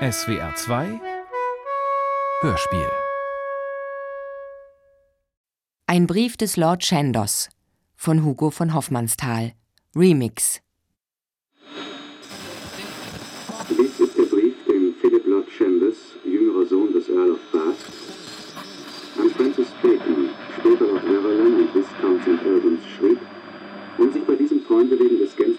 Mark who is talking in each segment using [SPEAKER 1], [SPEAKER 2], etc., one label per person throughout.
[SPEAKER 1] SWR 2 Hörspiel
[SPEAKER 2] Ein Brief des Lord Chandos von Hugo von Hoffmannsthal. Remix.
[SPEAKER 3] Dies ist der Brief, den Philip Lord Chandos, jüngerer Sohn des Earl of Bath, an Francis Bacon, später Lord Verulam und Viscount St. Albans schrieb, um sich bei diesem Freunde wegen des gänzlichen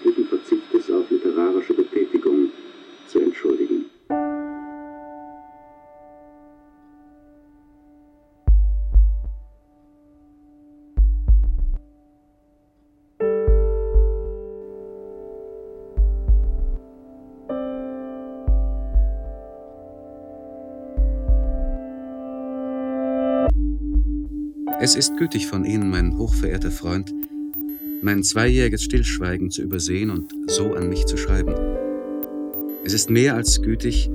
[SPEAKER 4] Es ist gütig von Ihnen, mein hochverehrter Freund, mein zweijähriges Stillschweigen zu übersehen und so an mich zu schreiben. Es ist mehr als gütig,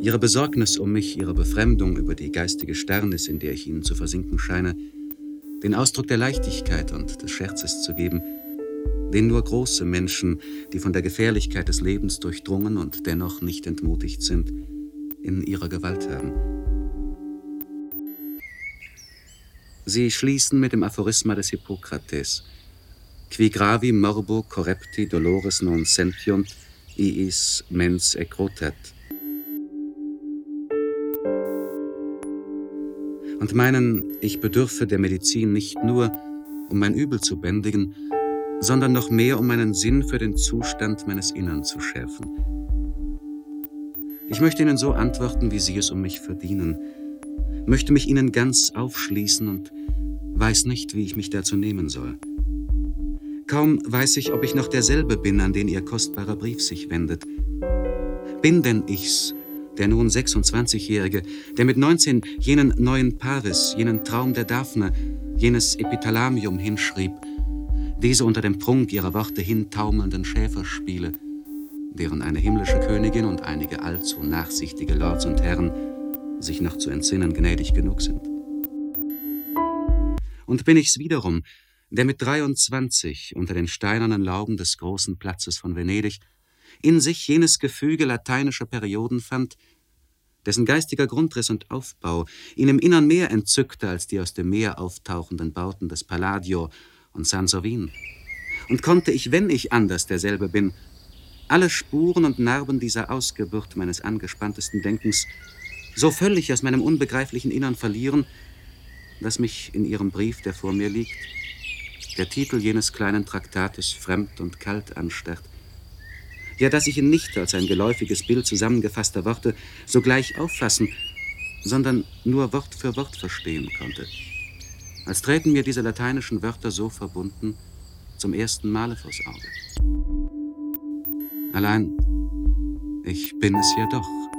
[SPEAKER 4] Ihre Besorgnis um mich, Ihre Befremdung über die geistige Sternis, in der ich Ihnen zu versinken scheine, den Ausdruck der Leichtigkeit und des Scherzes zu geben, den nur große Menschen, die von der Gefährlichkeit des Lebens durchdrungen und dennoch nicht entmutigt sind, in ihrer Gewalt haben. Sie schließen mit dem Aphorisma des Hippokrates. Qui gravi morbo correpti dolores non sentiunt, iis mens ecrotat. Und meinen, ich bedürfe der Medizin nicht nur, um mein Übel zu bändigen, sondern noch mehr, um meinen Sinn für den Zustand meines Innern zu schärfen. Ich möchte Ihnen so antworten, wie Sie es um mich verdienen, möchte mich Ihnen ganz aufschließen und weiß nicht, wie ich mich dazu nehmen soll. Kaum weiß ich, ob ich noch derselbe bin, an den Ihr kostbarer Brief sich wendet. Bin denn ich's, der nun 26-Jährige, der mit 19 jenen neuen Paris, jenen Traum der Daphne, jenes Epithalamium hinschrieb, diese unter dem Prunk ihrer Worte hintaumelnden Schäferspiele, deren eine himmlische Königin und einige allzu nachsichtige Lords und Herren sich noch zu entsinnen gnädig genug sind. Und bin ich's wiederum, der mit 23 unter den steinernen Lauben des großen Platzes von Venedig in sich jenes Gefüge lateinischer Perioden fand, dessen geistiger Grundriss und Aufbau ihn im Innern mehr entzückte als die aus dem Meer auftauchenden Bauten des Palladio und Sansovin. Und konnte ich, wenn ich anders derselbe bin, alle Spuren und Narben dieser Ausgeburt meines angespanntesten Denkens so völlig aus meinem unbegreiflichen Innern verlieren, dass mich in Ihrem Brief, der vor mir liegt, der Titel jenes kleinen Traktates fremd und kalt anstarrt. Ja, dass ich ihn nicht als ein geläufiges Bild zusammengefasster Worte sogleich auffassen, sondern nur Wort für Wort verstehen konnte. Als träten mir diese lateinischen Wörter so verbunden zum ersten Male vors Auge. Allein, ich bin es ja doch.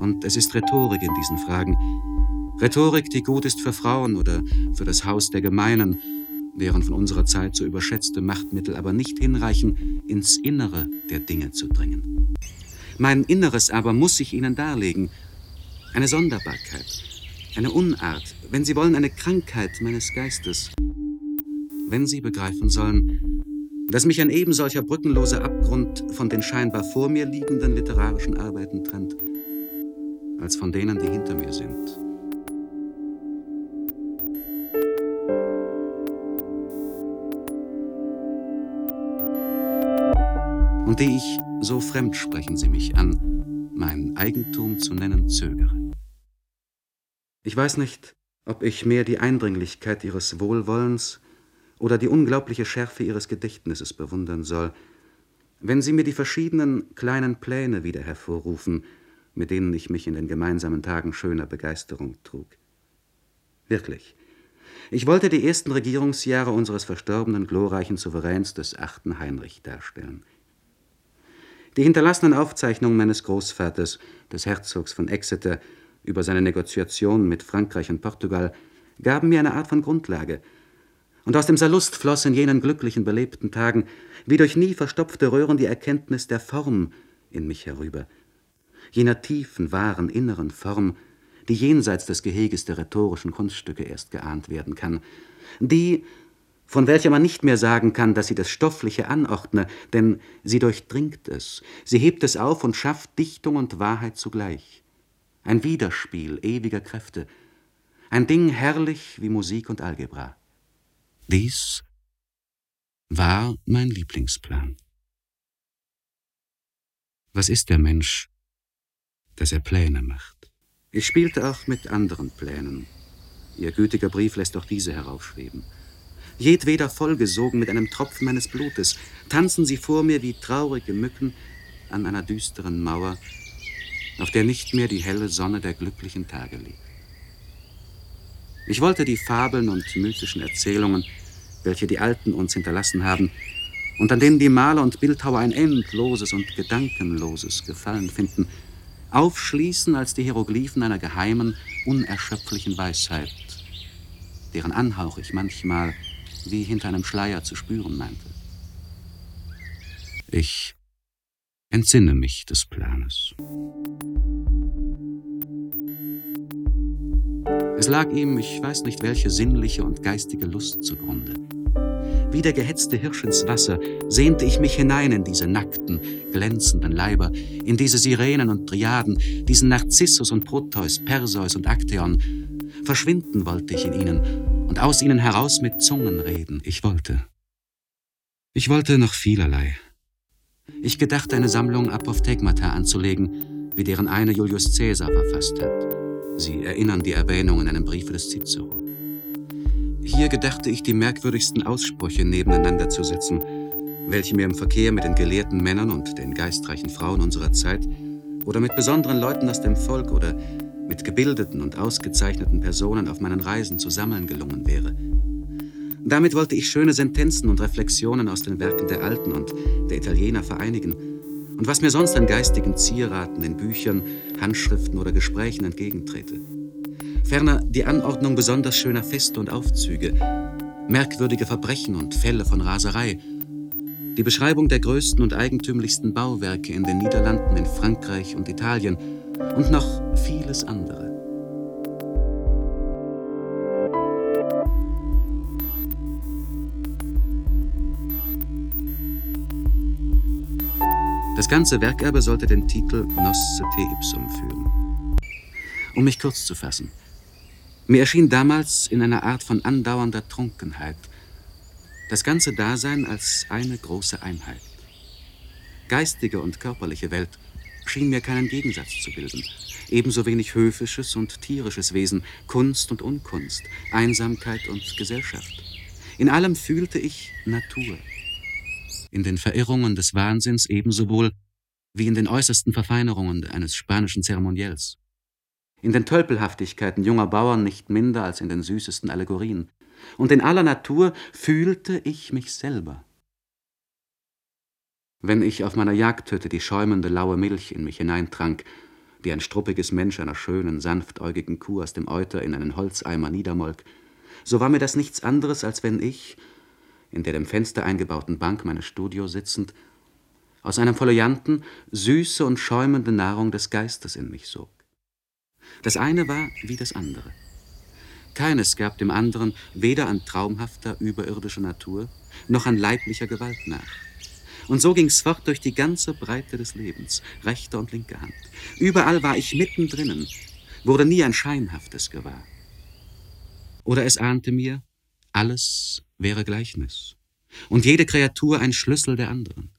[SPEAKER 4] Und es ist Rhetorik in diesen Fragen. Rhetorik, die gut ist für Frauen oder für das Haus der Gemeinen, deren von unserer Zeit so überschätzte Machtmittel aber nicht hinreichen, ins Innere der Dinge zu dringen. Mein Inneres aber muss ich Ihnen darlegen. Eine Sonderbarkeit, eine Unart, wenn Sie wollen, eine Krankheit meines Geistes. Wenn Sie begreifen sollen, dass mich ein ebensolcher brückenloser Abgrund von den scheinbar vor mir liegenden literarischen Arbeiten trennt, als von denen, die hinter mir sind. und die ich, so fremd sprechen Sie mich an, mein Eigentum zu nennen zögere. Ich weiß nicht, ob ich mehr die Eindringlichkeit Ihres Wohlwollens oder die unglaubliche Schärfe Ihres Gedächtnisses bewundern soll, wenn Sie mir die verschiedenen kleinen Pläne wieder hervorrufen, mit denen ich mich in den gemeinsamen Tagen schöner Begeisterung trug. Wirklich, ich wollte die ersten Regierungsjahre unseres verstorbenen glorreichen Souveräns des achten Heinrich darstellen. Die hinterlassenen Aufzeichnungen meines Großvaters, des Herzogs von Exeter, über seine Negoziationen mit Frankreich und Portugal, gaben mir eine Art von Grundlage. Und aus dem Salust floss in jenen glücklichen, belebten Tagen, wie durch nie verstopfte Röhren, die Erkenntnis der Form in mich herüber. Jener tiefen, wahren, inneren Form, die jenseits des Geheges der rhetorischen Kunststücke erst geahnt werden kann. Die, von welcher man nicht mehr sagen kann, dass sie das Stoffliche anordne, denn sie durchdringt es, sie hebt es auf und schafft Dichtung und Wahrheit zugleich. Ein Widerspiel ewiger Kräfte, ein Ding herrlich wie Musik und Algebra. Dies war mein Lieblingsplan. Was ist der Mensch, dass er Pläne macht? Ich spielte auch mit anderen Plänen. Ihr gütiger Brief lässt auch diese heraufschweben jedweder vollgesogen mit einem Tropfen meines Blutes, tanzen sie vor mir wie traurige Mücken an einer düsteren Mauer, auf der nicht mehr die helle Sonne der glücklichen Tage liegt. Ich wollte die Fabeln und mythischen Erzählungen, welche die Alten uns hinterlassen haben, und an denen die Maler und Bildhauer ein endloses und gedankenloses Gefallen finden, aufschließen als die Hieroglyphen einer geheimen, unerschöpflichen Weisheit, deren Anhauch ich manchmal wie hinter einem Schleier zu spüren meinte. Ich entsinne mich des Planes. Es lag ihm, ich weiß nicht welche sinnliche und geistige Lust zugrunde. Wie der gehetzte Hirsch ins Wasser sehnte ich mich hinein in diese nackten, glänzenden Leiber, in diese Sirenen und Triaden, diesen Narzissus und Proteus, Perseus und Akteon. Verschwinden wollte ich in ihnen und aus ihnen heraus mit Zungen reden. Ich wollte. Ich wollte noch vielerlei. Ich gedachte, eine Sammlung Apophthegmata anzulegen, wie deren eine Julius Caesar verfasst hat. Sie erinnern die Erwähnung in einem Briefe des Cicero. Hier gedachte ich, die merkwürdigsten Aussprüche nebeneinander zu setzen, welche mir im Verkehr mit den gelehrten Männern und den geistreichen Frauen unserer Zeit oder mit besonderen Leuten aus dem Volk oder mit gebildeten und ausgezeichneten Personen auf meinen Reisen zu sammeln gelungen wäre. Damit wollte ich schöne Sentenzen und Reflexionen aus den Werken der Alten und der Italiener vereinigen und was mir sonst an geistigen Zieraten in Büchern, Handschriften oder Gesprächen entgegentrete. Ferner die Anordnung besonders schöner Feste und Aufzüge, merkwürdige Verbrechen und Fälle von Raserei, die Beschreibung der größten und eigentümlichsten Bauwerke in den Niederlanden, in Frankreich und Italien und noch vieles andere. Das ganze Werk aber sollte den Titel Nosce te ipsum führen. Um mich kurz zu fassen. Mir erschien damals in einer Art von andauernder Trunkenheit das ganze Dasein als eine große Einheit. Geistige und körperliche Welt schien mir keinen Gegensatz zu bilden. Ebenso wenig höfisches und tierisches Wesen, Kunst und Unkunst, Einsamkeit und Gesellschaft. In allem fühlte ich Natur. In den Verirrungen des Wahnsinns ebenso wohl wie in den äußersten Verfeinerungen eines spanischen Zeremoniells. In den Tölpelhaftigkeiten junger Bauern nicht minder als in den süßesten Allegorien. Und in aller Natur fühlte ich mich selber. Wenn ich auf meiner Jagdhütte die schäumende laue Milch in mich hineintrank, die ein struppiges Mensch einer schönen, sanftäugigen Kuh aus dem Euter in einen Holzeimer niedermolk, so war mir das nichts anderes, als wenn ich, in der dem Fenster eingebauten Bank meines Studios sitzend, aus einem Folianten süße und schäumende Nahrung des Geistes in mich sog. Das eine war wie das andere. Keines gab dem anderen weder an traumhafter, überirdischer Natur noch an leiblicher Gewalt nach. Und so ging's fort durch die ganze Breite des Lebens, rechte und linke Hand. Überall war ich mittendrinnen, wurde nie ein Scheinhaftes gewahr. Oder es ahnte mir, alles wäre Gleichnis und jede Kreatur ein Schlüssel der anderen.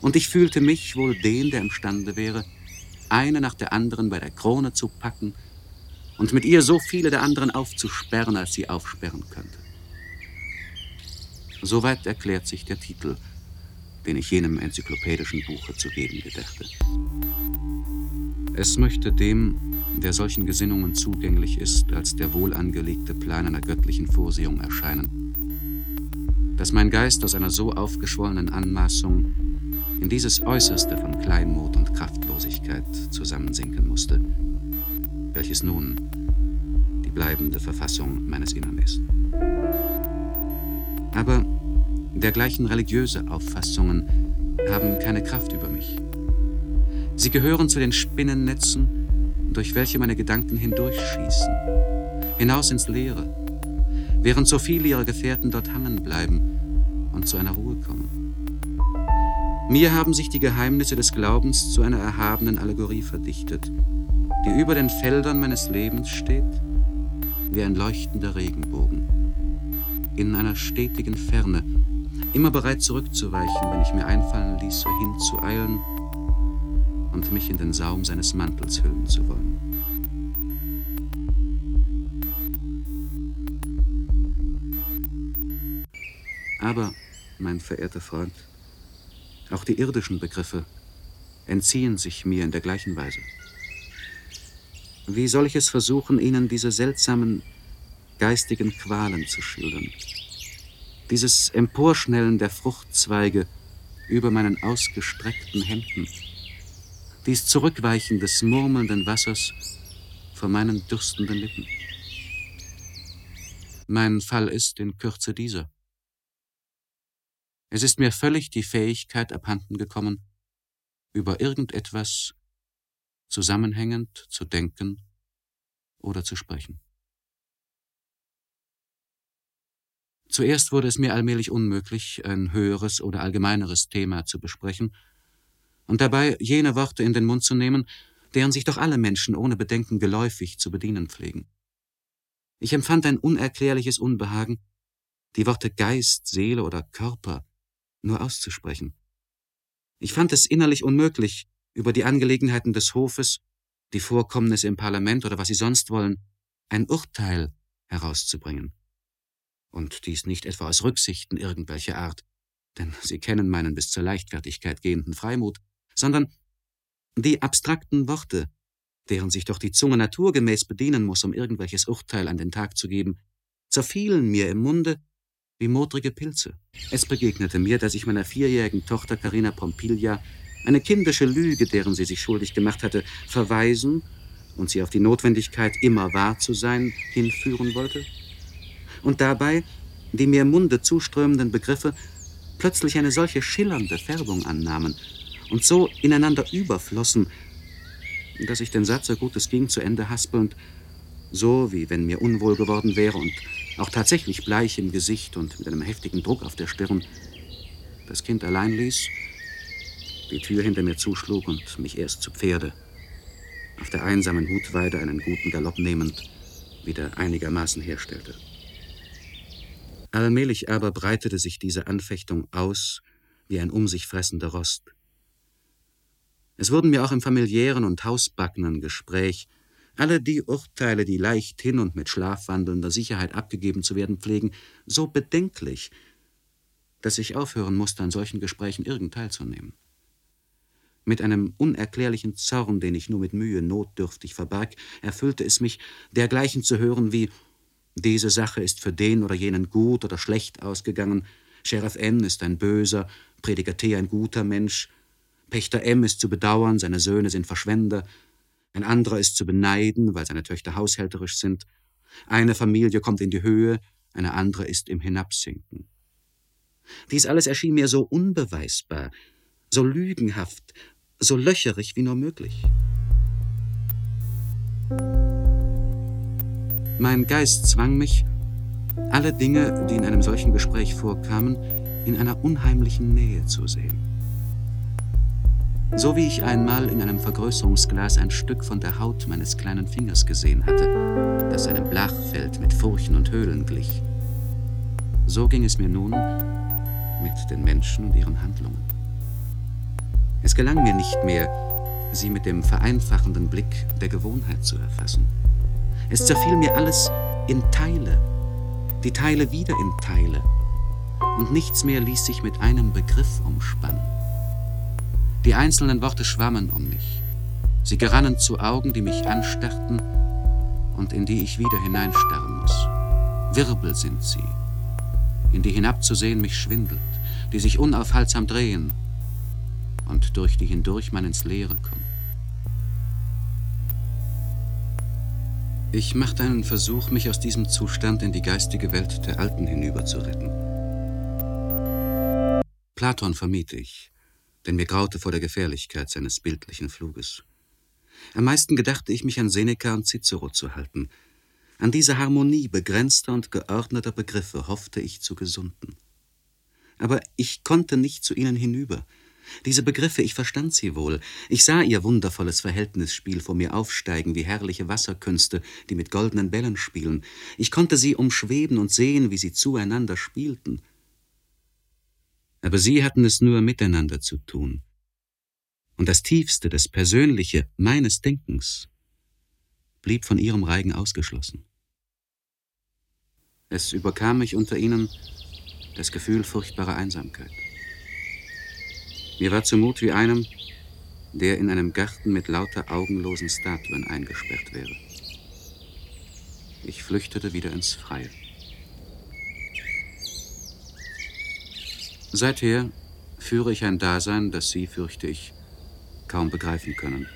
[SPEAKER 4] Und ich fühlte mich wohl den, der imstande wäre, eine nach der anderen bei der Krone zu packen und mit ihr so viele der anderen aufzusperren, als sie aufsperren könnte. Soweit erklärt sich der Titel den ich jenem enzyklopädischen Buche zu geben gedachte. Es möchte dem, der solchen Gesinnungen zugänglich ist, als der wohlangelegte Plan einer göttlichen Vorsehung erscheinen, dass mein Geist aus einer so aufgeschwollenen Anmaßung in dieses Äußerste von Kleinmut und Kraftlosigkeit zusammensinken musste, welches nun die bleibende Verfassung meines Innern ist. Aber dergleichen religiöse Auffassungen haben keine Kraft über mich. Sie gehören zu den Spinnennetzen, durch welche meine Gedanken hindurchschießen, hinaus ins Leere, während so viele ihrer Gefährten dort hangen bleiben und zu einer Ruhe kommen. Mir haben sich die Geheimnisse des Glaubens zu einer erhabenen Allegorie verdichtet, die über den Feldern meines Lebens steht, wie ein leuchtender Regenbogen, in einer stetigen Ferne, immer bereit zurückzuweichen, wenn ich mir einfallen ließe, hinzueilen und mich in den Saum seines Mantels hüllen zu wollen. Aber, mein verehrter Freund, auch die irdischen Begriffe entziehen sich mir in der gleichen Weise. Wie soll ich es versuchen, Ihnen diese seltsamen geistigen Qualen zu schildern? Dieses Emporschnellen der Fruchtzweige über meinen ausgestreckten Händen, dies Zurückweichen des murmelnden Wassers vor meinen dürstenden Lippen. Mein Fall ist in Kürze dieser. Es ist mir völlig die Fähigkeit abhanden gekommen, über irgendetwas zusammenhängend zu denken oder zu sprechen. Zuerst wurde es mir allmählich unmöglich, ein höheres oder allgemeineres Thema zu besprechen und dabei jene Worte in den Mund zu nehmen, deren sich doch alle Menschen ohne Bedenken geläufig zu bedienen pflegen. Ich empfand ein unerklärliches Unbehagen, die Worte Geist, Seele oder Körper nur auszusprechen. Ich fand es innerlich unmöglich, über die Angelegenheiten des Hofes, die Vorkommnisse im Parlament oder was Sie sonst wollen, ein Urteil herauszubringen. Und dies nicht etwa aus Rücksichten irgendwelcher Art, denn Sie kennen meinen bis zur Leichtfertigkeit gehenden Freimut, sondern die abstrakten Worte, deren sich doch die Zunge naturgemäß bedienen muss, um irgendwelches Urteil an den Tag zu geben, zerfielen mir im Munde wie modrige Pilze. Es begegnete mir, dass ich meiner vierjährigen Tochter Carina Pompiglia eine kindische Lüge, deren sie sich schuldig gemacht hatte, verweisen und sie auf die Notwendigkeit, immer wahr zu sein, hinführen wollte? Und dabei die mir im Munde zuströmenden Begriffe plötzlich eine solche schillernde Färbung annahmen und so ineinander überflossen, dass ich den Satz, so gut es ging, zu Ende haspelnd, so wie wenn mir unwohl geworden wäre und auch tatsächlich bleich im Gesicht und mit einem heftigen Druck auf der Stirn, das Kind allein ließ, die Tür hinter mir zuschlug und mich erst zu Pferde, auf der einsamen Hutweide einen guten Galopp nehmend, wieder einigermaßen herstellte. Allmählich aber breitete sich diese Anfechtung aus wie ein um sich fressender Rost. Es wurden mir auch im familiären und hausbackenen Gespräch alle die Urteile, die leichthin und mit schlafwandelnder Sicherheit abgegeben zu werden pflegen, so bedenklich, dass ich aufhören musste, an solchen Gesprächen irgend teilzunehmen. Mit einem unerklärlichen Zorn, den ich nur mit Mühe notdürftig verbarg, erfüllte es mich, dergleichen zu hören wie diese Sache ist für den oder jenen gut oder schlecht ausgegangen, Sheriff N ist ein böser, Prediger T ein guter Mensch, Pächter M ist zu bedauern, seine Söhne sind Verschwender, ein anderer ist zu beneiden, weil seine Töchter haushälterisch sind, eine Familie kommt in die Höhe, eine andere ist im Hinabsinken. Dies alles erschien mir so unbeweisbar, so lügenhaft, so löcherig wie nur möglich. Mein Geist zwang mich, alle Dinge, die in einem solchen Gespräch vorkamen, in einer unheimlichen Nähe zu sehen. So wie ich einmal in einem Vergrößerungsglas ein Stück von der Haut meines kleinen Fingers gesehen hatte, das einem Blachfeld mit Furchen und Höhlen glich. So ging es mir nun mit den Menschen und ihren Handlungen. Es gelang mir nicht mehr, sie mit dem vereinfachenden Blick der Gewohnheit zu erfassen. Es zerfiel mir alles in Teile, die Teile wieder in Teile, und nichts mehr ließ sich mit einem Begriff umspannen. Die einzelnen Worte schwammen um mich. Sie gerannen zu Augen, die mich anstarrten und in die ich wieder hineinstarren muss. Wirbel sind sie, in die hinabzusehen mich schwindelt, die sich unaufhaltsam drehen und durch die hindurch man ins Leere kommt. Ich machte einen Versuch, mich aus diesem Zustand in die geistige Welt der Alten hinüber zu retten. Platon vermied ich, denn mir graute vor der Gefährlichkeit seines bildlichen Fluges. Am meisten gedachte ich mich an Seneca und Cicero zu halten. An diese Harmonie begrenzter und geordneter Begriffe hoffte ich zu gesunden. Aber ich konnte nicht zu ihnen hinüber. Diese Begriffe, ich verstand sie wohl. Ich sah ihr wundervolles Verhältnisspiel vor mir aufsteigen wie herrliche Wasserkünste, die mit goldenen Bällen spielen. Ich konnte sie umschweben und sehen, wie sie zueinander spielten. Aber sie hatten es nur miteinander zu tun. Und das Tiefste, das Persönliche meines Denkens blieb von ihrem Reigen ausgeschlossen. Es überkam mich unter ihnen das Gefühl furchtbarer Einsamkeit. Mir war zumut wie einem, der in einem Garten mit lauter augenlosen Statuen eingesperrt wäre. Ich flüchtete wieder ins Freie. Seither führe ich ein Dasein, das Sie, fürchte ich, kaum begreifen können.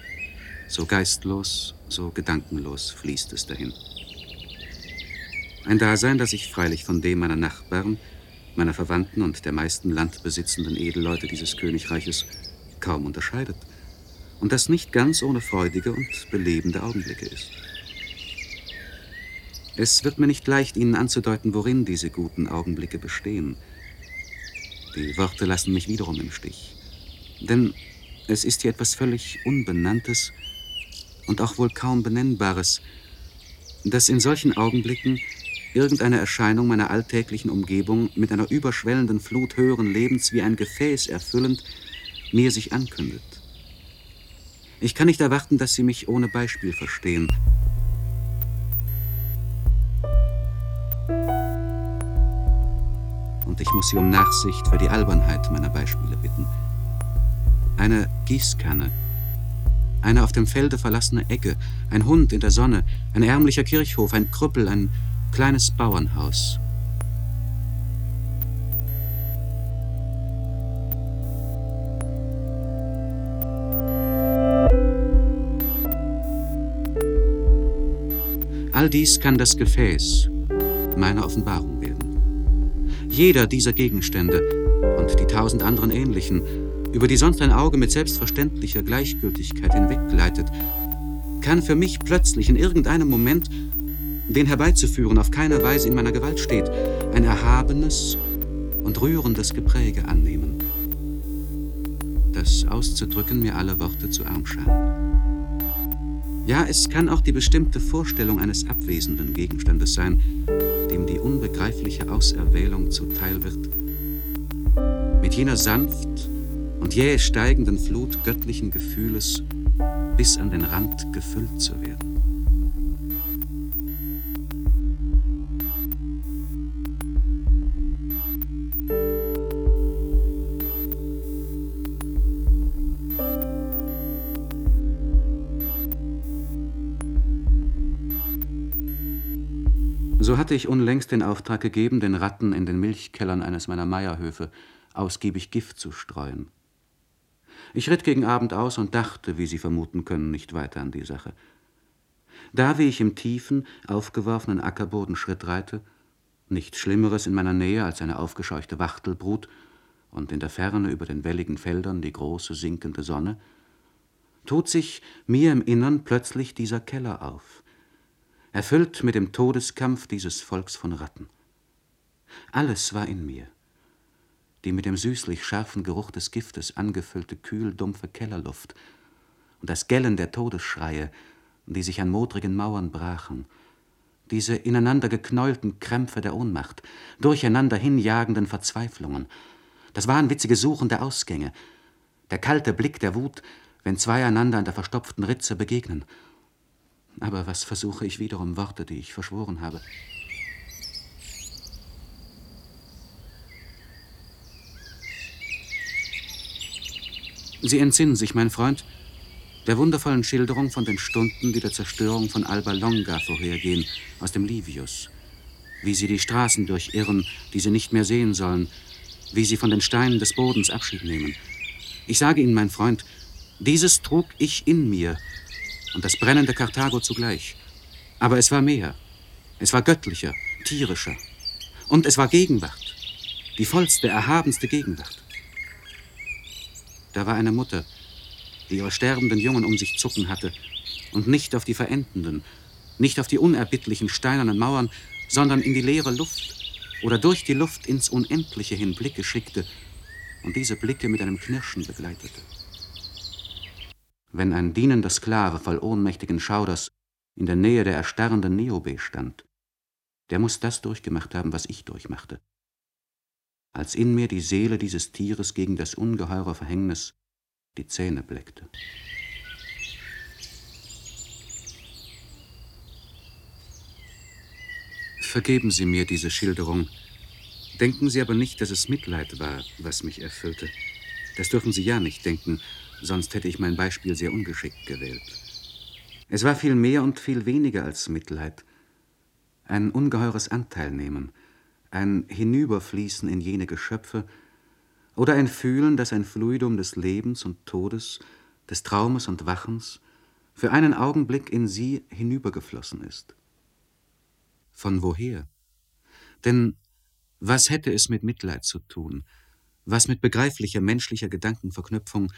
[SPEAKER 4] So geistlos, so gedankenlos fließt es dahin. Ein Dasein, das sich freilich von dem meiner Nachbarn, meiner Verwandten und der meisten landbesitzenden Edelleute dieses Königreiches kaum unterscheidet und das nicht ganz ohne freudige und belebende Augenblicke ist. Es wird mir nicht leicht, Ihnen anzudeuten, worin diese guten Augenblicke bestehen. Die Worte lassen mich wiederum im Stich. Denn es ist hier etwas völlig Unbenanntes und auch wohl kaum Benennbares, das in solchen Augenblicken irgendeine Erscheinung meiner alltäglichen Umgebung mit einer überschwellenden Flut höheren Lebens wie ein Gefäß erfüllend mir sich ankündet. Ich kann nicht erwarten, dass Sie mich ohne Beispiel verstehen. Und ich muss Sie um Nachsicht für die Albernheit meiner Beispiele bitten. Eine Gießkanne, eine auf dem Felde verlassene Egge, ein Hund in der Sonne, ein ärmlicher Kirchhof, ein Krüppel, ein kleines Bauernhaus. All dies kann das Gefäß meiner Offenbarung. Jeder dieser Gegenstände und die tausend anderen ähnlichen, über die sonst ein Auge mit selbstverständlicher Gleichgültigkeit hinweggleitet, kann für mich plötzlich in irgendeinem Moment den herbeizuführen auf keiner Weise in meiner Gewalt steht, ein erhabenes und rührendes Gepräge annehmen, das auszudrücken mir alle Worte zu arm scheinen. Ja, es kann auch die bestimmte Vorstellung eines abwesenden Gegenstandes sein, dem die unbegreifliche Auserwählung zuteil wird, mit jener sanft und jäh steigenden Flut göttlichen Gefühles bis an den Rand gefüllt zu werden. Hatte ich unlängst den Auftrag gegeben, den Ratten in den Milchkellern eines meiner Meierhöfe ausgiebig Gift zu streuen. Ich ritt gegen Abend aus und dachte, wie Sie vermuten können, nicht weiter an die Sache. Da, wie ich im tiefen, aufgeworfenen Ackerboden Schritt reite, nichts Schlimmeres in meiner Nähe als eine aufgescheuchte Wachtelbrut und in der Ferne über den welligen Feldern die große sinkende Sonne, tut sich mir im Innern plötzlich dieser Keller auf, erfüllt mit dem Todeskampf dieses Volks von Ratten. Alles war in mir. Die mit dem süßlich scharfen Geruch des Giftes angefüllte, kühl dumpfe Kellerluft und das Gellen der Todesschreie, die sich an modrigen Mauern brachen, diese ineinander geknäulten Krämpfe der Ohnmacht, durcheinander hinjagenden Verzweiflungen, das wahnwitzige Suchen der Ausgänge, der kalte Blick der Wut, wenn zwei einander an der verstopften Ritze begegnen – aber was versuche ich wiederum Worte, die ich verschworen habe? Sie entsinnen sich, mein Freund, der wundervollen Schilderung von den Stunden, die der Zerstörung von Alba Longa vorhergehen, aus dem Livius. Wie sie die Straßen durchirren, die sie nicht mehr sehen sollen, wie sie von den Steinen des Bodens Abschied nehmen. Ich sage Ihnen, mein Freund, dieses trug ich in mir, und das brennende Karthago zugleich. Aber es war mehr. Es war göttlicher, tierischer. Und es war Gegenwart. Die vollste, erhabenste Gegenwart. Da war eine Mutter, die ihre sterbenden Jungen um sich zucken hatte und nicht auf die verendenden, nicht auf die unerbittlichen steinernen Mauern, sondern in die leere Luft oder durch die Luft ins Unendliche hin Blicke schickte und diese Blicke mit einem Knirschen begleitete. Wenn ein dienender Sklave voll ohnmächtigen Schauders in der Nähe der erstarrenden Niobe stand, der muss das durchgemacht haben, was ich durchmachte. Als in mir die Seele dieses Tieres gegen das ungeheure Verhängnis die Zähne bleckte. Vergeben Sie mir diese Schilderung. Denken Sie aber nicht, dass es Mitleid war, was mich erfüllte. Das dürfen Sie ja nicht denken, sonst hätte ich mein Beispiel sehr ungeschickt gewählt. Es war viel mehr und viel weniger als Mitleid. Ein ungeheures Anteilnehmen, ein Hinüberfließen in jene Geschöpfe oder ein Fühlen, dass ein Fluidum des Lebens und Todes, des Traumes und Wachens für einen Augenblick in sie hinübergeflossen ist. Von woher? Denn was hätte es mit Mitleid zu tun, was mit begreiflicher menschlicher Gedankenverknüpfung,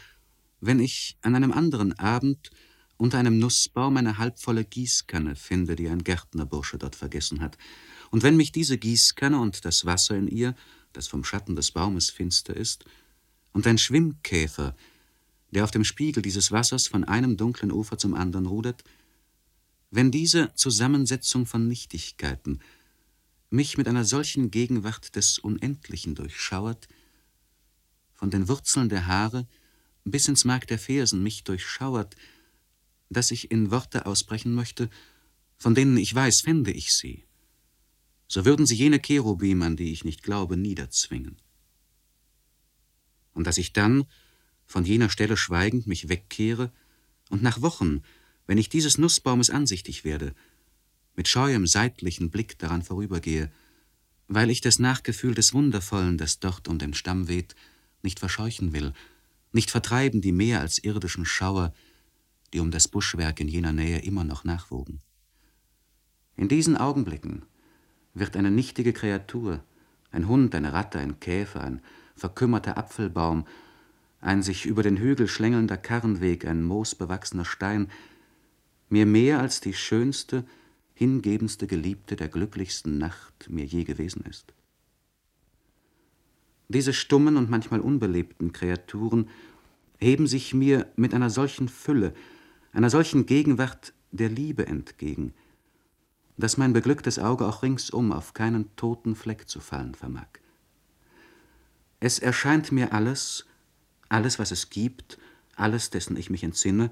[SPEAKER 4] wenn ich an einem anderen Abend unter einem Nussbaum eine halbvolle Gießkanne finde, die ein Gärtnerbursche dort vergessen hat, und wenn mich diese Gießkanne und das Wasser in ihr, das vom Schatten des Baumes finster ist, und ein Schwimmkäfer, der auf dem Spiegel dieses Wassers von einem dunklen Ufer zum anderen rudert, wenn diese Zusammensetzung von Nichtigkeiten mich mit einer solchen Gegenwart des Unendlichen durchschauert, von den Wurzeln der Haare bis ins Mark der Fersen mich durchschauert, dass ich in Worte ausbrechen möchte, von denen ich weiß, fände ich sie, so würden sie jene Cherubim, an die ich nicht glaube, niederzwingen. Und dass ich dann von jener Stelle schweigend mich wegkehre und nach Wochen wenn ich dieses Nussbaumes ansichtig werde, mit scheuem seitlichen Blick daran vorübergehe, weil ich das Nachgefühl des Wundervollen, das dort um den Stamm weht, nicht verscheuchen will, nicht vertreiben die mehr als irdischen Schauer, die um das Buschwerk in jener Nähe immer noch nachwogen. In diesen Augenblicken wird eine nichtige Kreatur, ein Hund, eine Ratte, ein Käfer, ein verkümmerter Apfelbaum, ein sich über den Hügel schlängelnder Karrenweg, ein moosbewachsener Stein, mir mehr als die schönste, hingebendste Geliebte der glücklichsten Nacht mir je gewesen ist. Diese stummen und manchmal unbelebten Kreaturen heben sich mir mit einer solchen Fülle, einer solchen Gegenwart der Liebe entgegen, dass mein beglücktes Auge auch ringsum auf keinen toten Fleck zu fallen vermag. Es erscheint mir alles, alles, was es gibt, alles, dessen ich mich entsinne,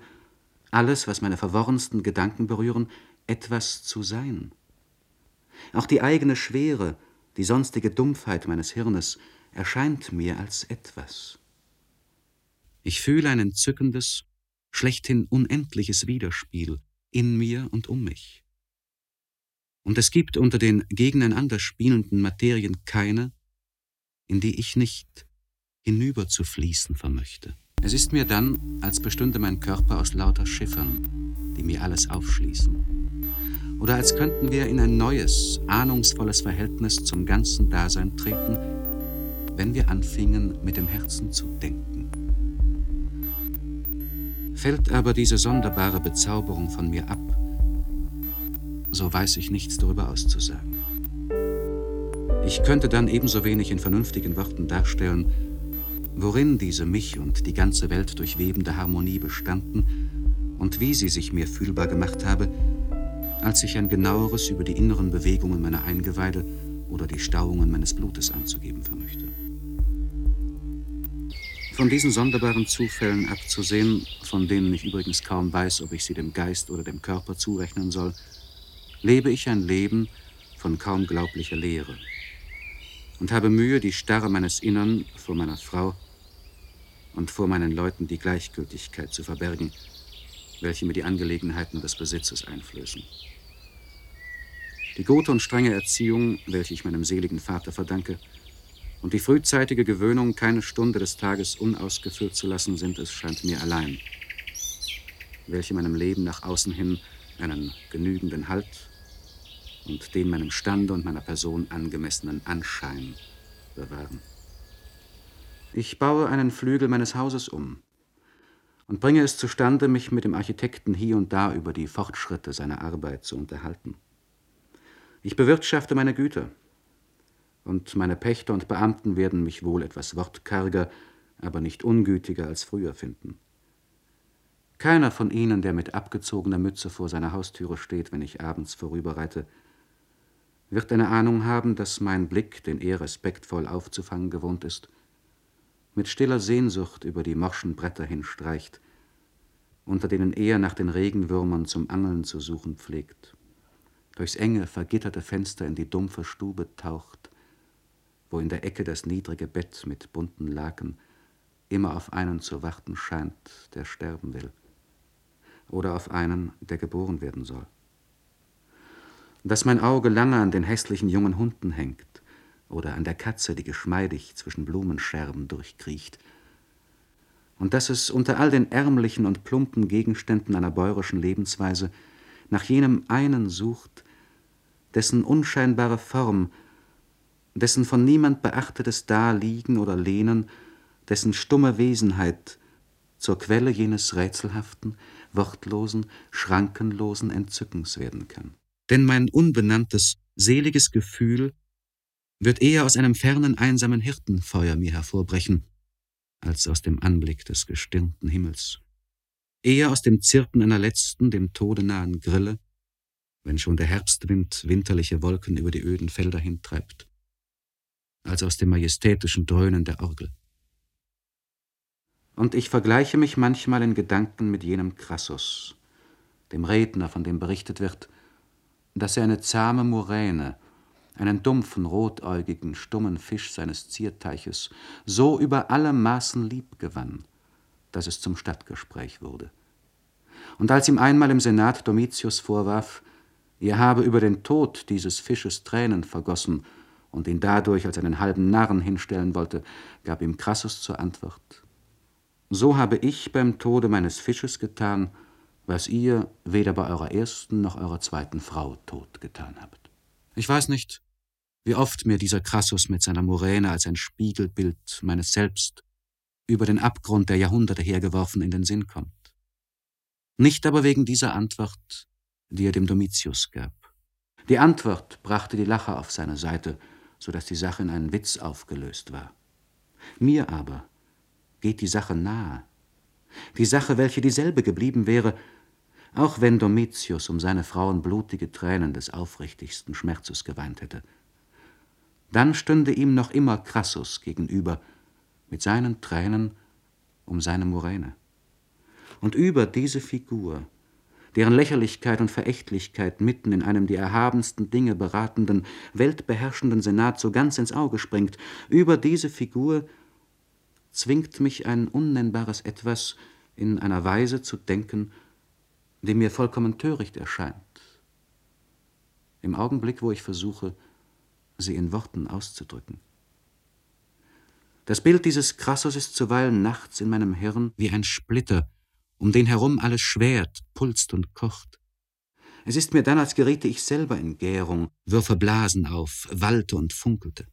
[SPEAKER 4] alles, was meine verworrensten Gedanken berühren, etwas zu sein. Auch die eigene Schwere, die sonstige Dumpfheit meines Hirnes erscheint mir als etwas. Ich fühle ein entzückendes, schlechthin unendliches Widerspiel in mir und um mich. Und es gibt unter den gegeneinander spielenden Materien keine, in die ich nicht hinüberzufließen vermöchte. Es ist mir dann, als bestünde mein Körper aus lauter Schiffern, die mir alles aufschließen. Oder als könnten wir in ein neues, ahnungsvolles Verhältnis zum ganzen Dasein treten, wenn wir anfingen, mit dem Herzen zu denken. Fällt aber diese sonderbare Bezauberung von mir ab, so weiß ich nichts darüber auszusagen. Ich könnte dann ebenso wenig in vernünftigen Worten darstellen, worin diese mich und die ganze Welt durchwebende Harmonie bestanden und wie sie sich mir fühlbar gemacht habe, als ich ein genaueres über die inneren Bewegungen meiner Eingeweide oder die Stauungen meines Blutes anzugeben vermöchte. Von diesen sonderbaren Zufällen abzusehen, von denen ich übrigens kaum weiß, ob ich sie dem Geist oder dem Körper zurechnen soll, lebe ich ein Leben von kaum glaublicher Lehre und habe Mühe, die Starre meines Innern vor meiner Frau und vor meinen Leuten die Gleichgültigkeit zu verbergen, welche mir die Angelegenheiten des Besitzes einflößen. Die gute und strenge Erziehung, welche ich meinem seligen Vater verdanke, und die frühzeitige Gewöhnung, keine Stunde des Tages unausgeführt zu lassen, sind es, scheint mir allein, welche meinem Leben nach außen hin einen genügenden Halt und den meinem Stande und meiner Person angemessenen Anschein bewahren. Ich baue einen Flügel meines Hauses um. und bringe es zustande, mich mit dem Architekten hier und da über die Fortschritte seiner Arbeit zu unterhalten. Ich bewirtschafte meine Güter, und meine Pächter und Beamten werden mich wohl etwas wortkarger, aber nicht ungütiger als früher finden. Keiner von ihnen, der mit abgezogener Mütze vor seiner Haustüre steht, wenn ich abends vorüberreite, wird eine Ahnung haben, dass mein Blick, den er respektvoll aufzufangen gewohnt ist, mit stiller Sehnsucht über die morschen Bretter hinstreicht, unter denen er nach den Regenwürmern zum Angeln zu suchen pflegt, durchs enge, vergitterte Fenster in die dumpfe Stube taucht, wo in der Ecke das niedrige Bett mit bunten Laken immer auf einen zu warten scheint, der sterben will, oder auf einen, der geboren werden soll. Dass mein Auge lange an den hässlichen jungen Hunden hängt oder an der Katze, die geschmeidig zwischen Blumenscherben durchkriecht, und dass es unter all den ärmlichen und plumpen Gegenständen einer bäuerischen Lebensweise nach jenem einen sucht, dessen unscheinbare Form, dessen von niemand beachtetes Daliegen oder Lehnen, dessen stumme Wesenheit zur Quelle jenes rätselhaften, wortlosen, schrankenlosen Entzückens werden kann denn mein unbenanntes, seliges Gefühl wird eher aus einem fernen, einsamen Hirtenfeuer mir hervorbrechen, als aus dem Anblick des gestirnten Himmels. Eher aus dem Zirpen einer letzten, dem Tode nahen Grille, wenn schon der Herbstwind winterliche Wolken über die öden Felder hintreibt, als aus dem majestätischen Dröhnen der Orgel. Und ich vergleiche mich manchmal in Gedanken mit jenem Crassus, dem Redner, von dem berichtet wird, dass er eine zahme Muräne, einen dumpfen, rotäugigen, stummen Fisch seines Zierteiches so über alle Maßen lieb gewann, dass es zum Stadtgespräch wurde. Und als ihm einmal im Senat Domitius vorwarf, er habe über den Tod dieses Fisches Tränen vergossen und ihn dadurch als einen halben Narren hinstellen wollte, gab ihm Crassus zur Antwort: So habe ich beim Tode meines Fisches getan, was ihr weder bei eurer ersten noch eurer zweiten Frau tot getan habt. Ich weiß nicht, wie oft mir dieser Crassus mit seiner Muräne als ein Spiegelbild meines Selbst über den Abgrund der Jahrhunderte hergeworfen in den Sinn kommt. Nicht aber wegen dieser Antwort, die er dem Domitius gab. Die Antwort brachte die Lacher auf seine Seite, so dass die Sache in einen Witz aufgelöst war. Mir aber geht die Sache nahe. Die Sache, welche dieselbe geblieben wäre, auch wenn Domitius um seine Frauen blutige Tränen des aufrichtigsten Schmerzes geweint hätte. Dann stünde ihm noch immer Crassus gegenüber, mit seinen Tränen um seine Muräne. Und über diese Figur, deren Lächerlichkeit und Verächtlichkeit mitten in einem die erhabensten Dinge beratenden, weltbeherrschenden Senat so ganz ins Auge springt, über diese Figur zwingt mich ein unnennbares Etwas in einer Weise zu denken, die mir vollkommen töricht erscheint. Im Augenblick, wo ich versuche, sie in Worten auszudrücken. Das Bild dieses Crassus ist zuweilen nachts in meinem Hirn wie ein Splitter, um den herum alles schwert, pulst und kocht. Es ist mir dann, als geriete ich selber in Gärung, würfe Blasen auf, wallte und funkelte.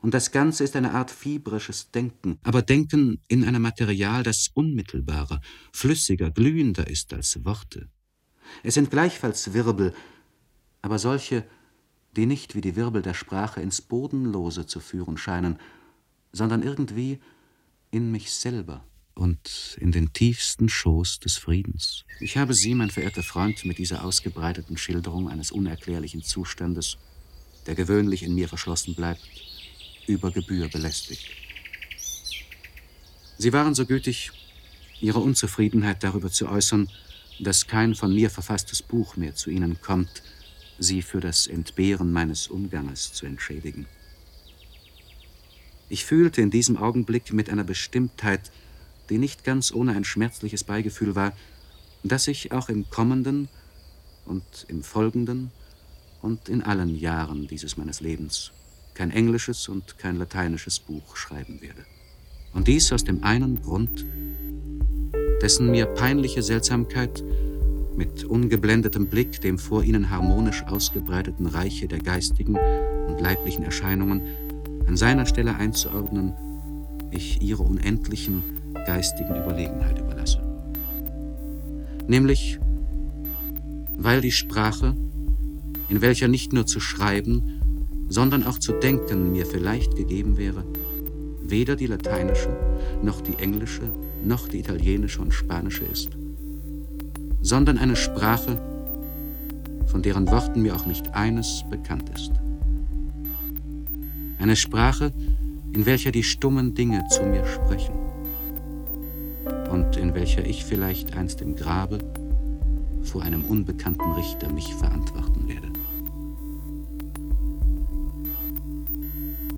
[SPEAKER 4] Und das Ganze ist eine Art fieberisches Denken, aber Denken in einem Material, das unmittelbarer, flüssiger, glühender ist als Worte. Es sind gleichfalls Wirbel, aber solche, die nicht wie die Wirbel der Sprache ins Bodenlose zu führen scheinen, sondern irgendwie in mich selber und in den tiefsten Schoß des Friedens. Ich habe Sie, mein verehrter Freund, mit dieser ausgebreiteten Schilderung eines unerklärlichen Zustandes, der gewöhnlich in mir verschlossen bleibt, über Gebühr belästigt. Sie waren so gütig, Ihre Unzufriedenheit darüber zu äußern, dass kein von mir verfasstes Buch mehr zu Ihnen kommt, Sie für das Entbehren meines Umganges zu entschädigen. Ich fühlte in diesem Augenblick mit einer Bestimmtheit, die nicht ganz ohne ein schmerzliches Beigefühl war, dass ich auch im kommenden und im folgenden und in allen Jahren dieses meines Lebens kein englisches und kein lateinisches Buch schreiben werde. Und dies aus dem einen Grund, dessen mir peinliche Seltsamkeit mit ungeblendetem Blick dem vor ihnen harmonisch ausgebreiteten Reiche der geistigen und leiblichen Erscheinungen an seiner Stelle einzuordnen, ich ihre unendlichen geistigen Überlegenheit überlasse. nämlich weil die Sprache, in welcher nicht nur zu schreiben, sondern auch zu denken mir vielleicht gegeben wäre, weder die lateinische, noch die englische, noch die italienische und spanische ist, sondern eine Sprache, von deren Worten mir auch nicht eines bekannt ist. Eine Sprache, in welcher die stummen Dinge zu mir sprechen und in welcher ich vielleicht einst im Grabe vor einem unbekannten Richter mich verantworten werde.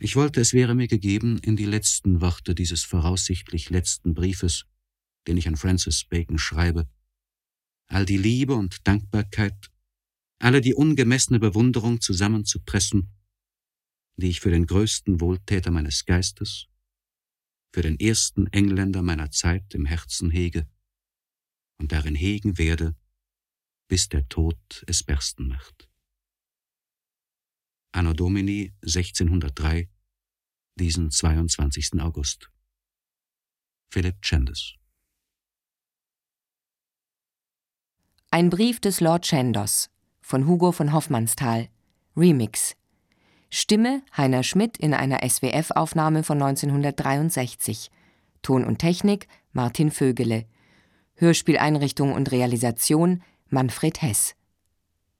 [SPEAKER 4] Ich wollte, es wäre mir gegeben, in die letzten Worte dieses voraussichtlich letzten Briefes, den ich an Francis Bacon schreibe, all die Liebe und Dankbarkeit, alle die ungemessene Bewunderung zusammenzupressen, die ich für den größten Wohltäter meines Geistes, für den ersten Engländer meiner Zeit im Herzen hege und darin hegen werde, bis der Tod es bersten macht. Anno Domini 1603, diesen 22. August. Philip Chandos.
[SPEAKER 2] Ein Brief des Lord Chandos von Hugo von Hoffmannsthal. Remix. Stimme Heiner Schmidt in einer SWF-Aufnahme von 1963. Ton und Technik Martin Vögele. Hörspieleinrichtung und Realisation Manfred Hess.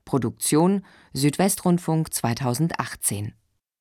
[SPEAKER 2] Produktion Südwestrundfunk 2018